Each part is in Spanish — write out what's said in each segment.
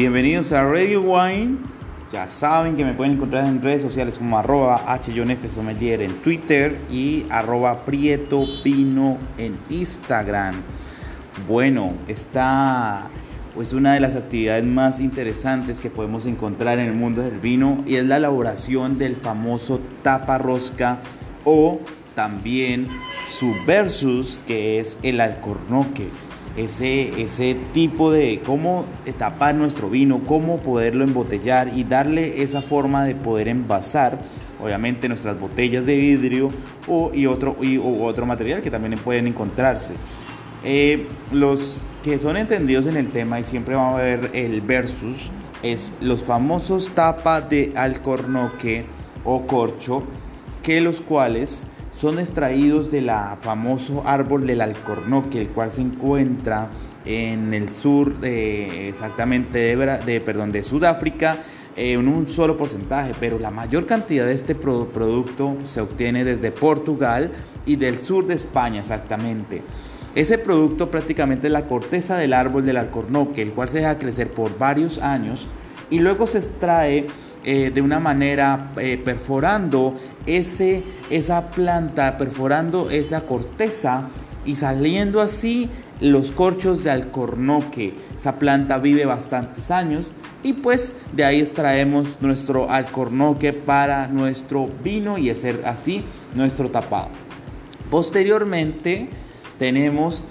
Bienvenidos a Radio Wine. Ya saben que me pueden encontrar en redes sociales como arroba Sommelier en Twitter y arroba Prieto en Instagram. Bueno, esta es pues, una de las actividades más interesantes que podemos encontrar en el mundo del vino y es la elaboración del famoso tapa rosca o también su versus que es el alcornoque ese, ese tipo de cómo tapar nuestro vino, cómo poderlo embotellar y darle esa forma de poder envasar, obviamente, nuestras botellas de vidrio o, y otro, y, otro material que también pueden encontrarse. Eh, los que son entendidos en el tema y siempre vamos a ver el versus es los famosos tapas de alcornoque o corcho que los cuales son extraídos del famoso árbol del alcornoque, el cual se encuentra en el sur de, exactamente de, de Sudáfrica en un solo porcentaje, pero la mayor cantidad de este producto se obtiene desde Portugal y del sur de España exactamente. Ese producto prácticamente es la corteza del árbol del alcornoque, el cual se deja crecer por varios años y luego se extrae eh, de una manera eh, perforando ese, esa planta, perforando esa corteza y saliendo así los corchos de alcornoque. Esa planta vive bastantes años y pues de ahí extraemos nuestro alcornoque para nuestro vino y hacer así nuestro tapado. Posteriormente tenemos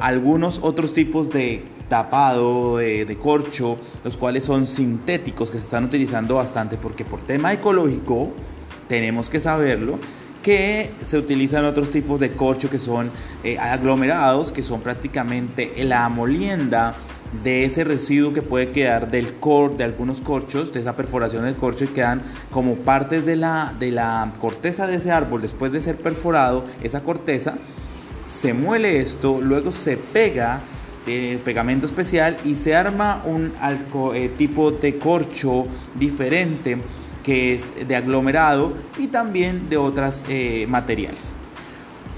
algunos otros tipos de tapado de, corcho, los cuales son sintéticos que se están utilizando bastante porque por tema ecológico tenemos que saberlo que se utilizan otros tipos de corcho que son eh, aglomerados, que son prácticamente la molienda de ese residuo que puede quedar del cor, de algunos corchos, de esa perforación del corcho y quedan como partes de la, de la corteza de ese árbol. Después de ser perforado, esa corteza, se muele esto, luego se pega de pegamento especial y se arma un eh, tipo de corcho diferente que es de aglomerado y también de otros eh, materiales.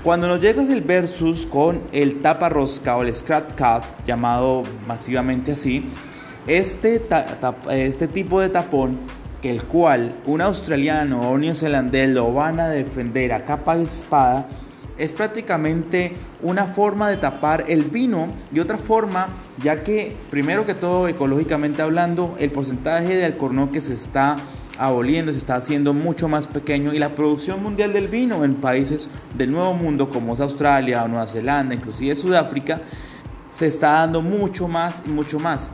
Cuando nos llegas el versus con el tapa rosca o el scratch cap, llamado masivamente así, este, este tipo de tapón, que el cual un australiano o un neozelandés lo van a defender a capa de espada, es prácticamente una forma de tapar el vino y otra forma, ya que primero que todo ecológicamente hablando, el porcentaje de alcornoque se está aboliendo, se está haciendo mucho más pequeño y la producción mundial del vino en países del Nuevo Mundo como es Australia Nueva Zelanda, inclusive Sudáfrica, se está dando mucho más y mucho más,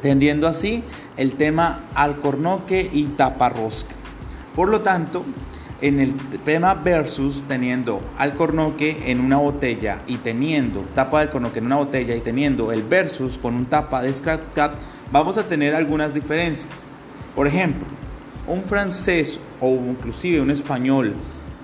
tendiendo así el tema alcornoque y taparrosca. Por lo tanto, en el tema versus teniendo alcornoque en una botella y teniendo tapa de alcornoque en una botella y teniendo el versus con un tapa de scratch cap, vamos a tener algunas diferencias. Por ejemplo, un francés o inclusive un español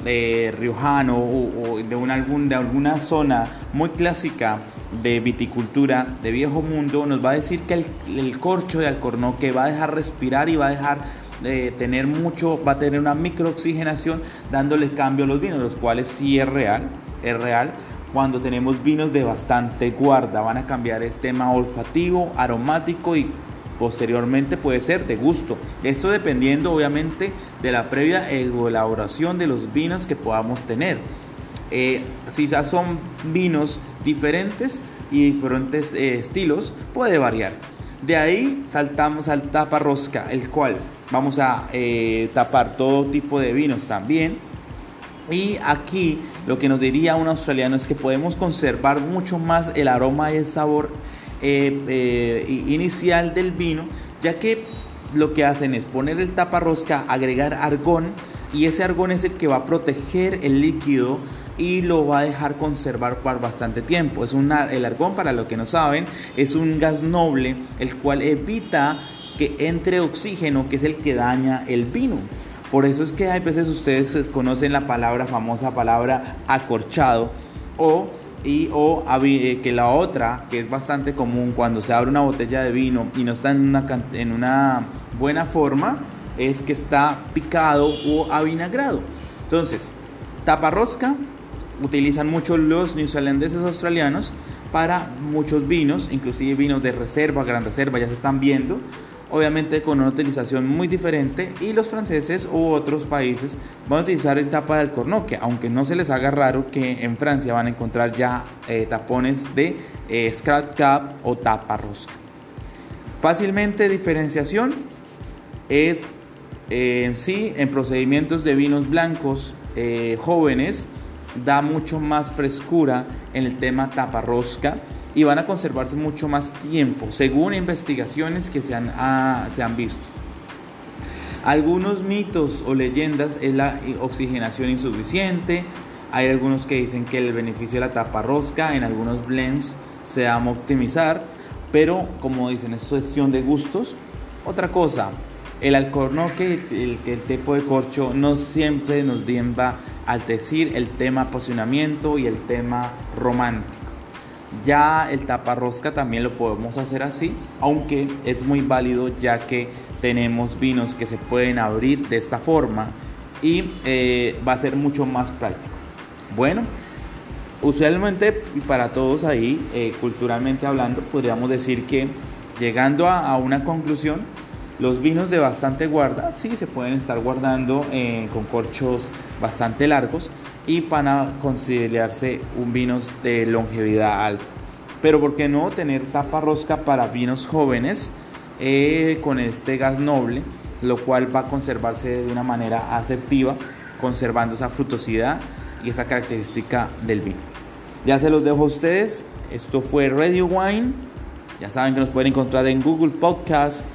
de riojano o, de, algún, de alguna zona muy clásica de viticultura de viejo mundo nos va a decir que el, el corcho de alcornoque va a dejar respirar y va a dejar tener mucho, va a tener una microoxigenación dándole cambio a los vinos, los cuales sí es real, es real. Cuando tenemos vinos de bastante guarda, van a cambiar el tema olfativo, aromático y posteriormente puede ser de gusto. Esto dependiendo obviamente de la previa elaboración de los vinos que podamos tener. Eh, si ya son vinos diferentes y diferentes eh, estilos, puede variar. De ahí saltamos al tapa rosca, el cual vamos a eh, tapar todo tipo de vinos también. Y aquí lo que nos diría un australiano es que podemos conservar mucho más el aroma y el sabor eh, eh, inicial del vino, ya que lo que hacen es poner el taparrosca, agregar argón y ese argón es el que va a proteger el líquido y lo va a dejar conservar por bastante tiempo. Es una, el argón, para los que no saben, es un gas noble el cual evita que entre oxígeno, que es el que daña el vino. Por eso es que hay veces ustedes conocen la palabra, famosa palabra acorchado, o, y, o eh, que la otra, que es bastante común cuando se abre una botella de vino y no está en una, en una buena forma, es que está picado o avinagrado. Entonces, taparrosca utilizan mucho los neozelandeses australianos para muchos vinos, inclusive vinos de reserva, gran reserva, ya se están viendo, obviamente con una utilización muy diferente y los franceses u otros países van a utilizar el tapa de alcornoque, aunque no se les haga raro que en Francia van a encontrar ya eh, tapones de eh, scratch cap o tapa rosca. Fácilmente diferenciación es eh, en sí en procedimientos de vinos blancos jóvenes da mucho más frescura en el tema tapa rosca y van a conservarse mucho más tiempo, según investigaciones que se han, ah, se han visto. Algunos mitos o leyendas es la oxigenación insuficiente. Hay algunos que dicen que el beneficio de la tapa rosca en algunos blends se va a optimizar, pero como dicen, es cuestión de gustos. Otra cosa, el alcornoque, el, el tepo de corcho no siempre nos va al decir el tema apasionamiento y el tema romántico. Ya el taparrosca también lo podemos hacer así, aunque es muy válido ya que tenemos vinos que se pueden abrir de esta forma y eh, va a ser mucho más práctico. Bueno, usualmente para todos ahí, eh, culturalmente hablando, podríamos decir que llegando a una conclusión, los vinos de bastante guarda, sí, se pueden estar guardando eh, con corchos bastante largos y van a considerarse un vinos de longevidad alta. Pero ¿por qué no tener tapa rosca para vinos jóvenes eh, con este gas noble, lo cual va a conservarse de una manera asertiva, conservando esa frutosidad y esa característica del vino? Ya se los dejo a ustedes. Esto fue Radio Wine. Ya saben que nos pueden encontrar en Google Podcast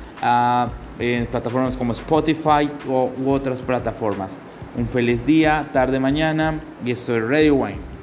en plataformas como Spotify u otras plataformas. Un feliz día, tarde, mañana y esto es Radio Wine.